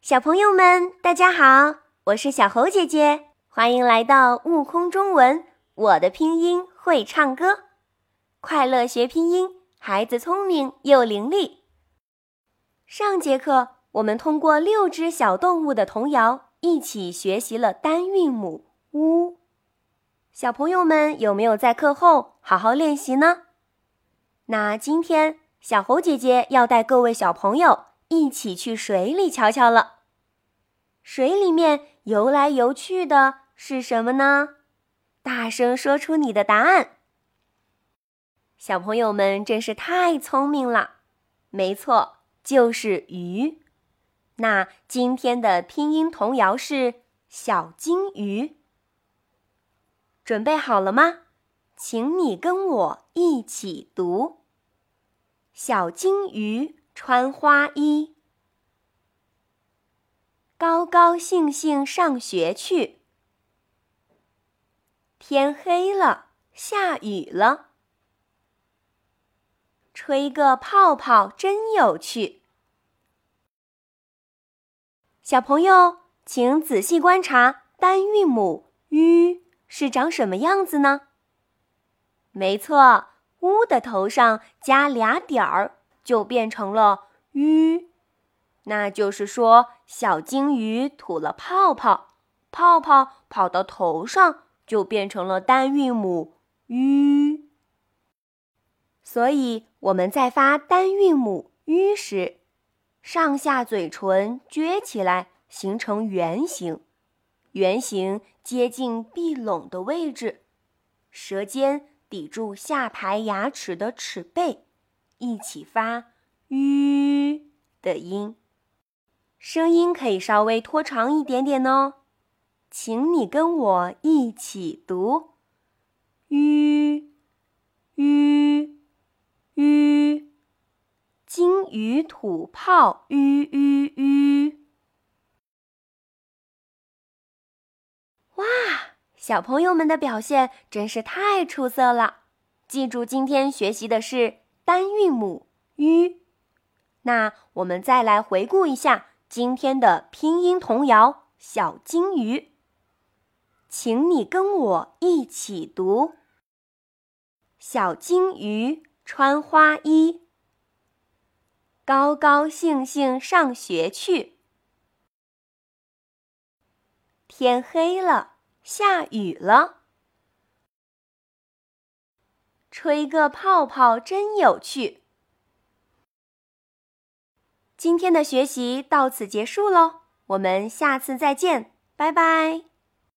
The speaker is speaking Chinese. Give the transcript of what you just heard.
小朋友们，大家好，我是小猴姐姐，欢迎来到悟空中文。我的拼音会唱歌，快乐学拼音，孩子聪明又伶俐。上节课我们通过六只小动物的童谣，一起学习了单韵母“乌”。小朋友们有没有在课后好好练习呢？那今天小猴姐姐要带各位小朋友一起去水里瞧瞧了。水里面游来游去的是什么呢？大声说出你的答案。小朋友们真是太聪明了，没错，就是鱼。那今天的拼音童谣是小金鱼。准备好了吗？请你跟我一起读：小金鱼穿花衣，高高兴兴上学去。天黑了，下雨了，吹个泡泡真有趣。小朋友，请仔细观察单韵母“ u ”。是长什么样子呢？没错，乌的头上加俩点儿，就变成了鱼。那就是说，小金鱼吐了泡泡，泡泡跑到头上，就变成了单韵母鱼。所以我们在发单韵母鱼时，上下嘴唇撅起来，形成圆形。圆形接近闭拢的位置，舌尖抵住下排牙齿的齿背，一起发“吁”的音，声音可以稍微拖长一点点哦。请你跟我一起读：“吁，吁，吁，金鱼吐泡，吁吁吁。”哇，小朋友们的表现真是太出色了！记住，今天学习的是单韵母“ u，”。那我们再来回顾一下今天的拼音童谣《小金鱼》，请你跟我一起读：小金鱼穿花衣，高高兴兴上学去。天黑了，下雨了，吹个泡泡真有趣。今天的学习到此结束喽，我们下次再见，拜拜。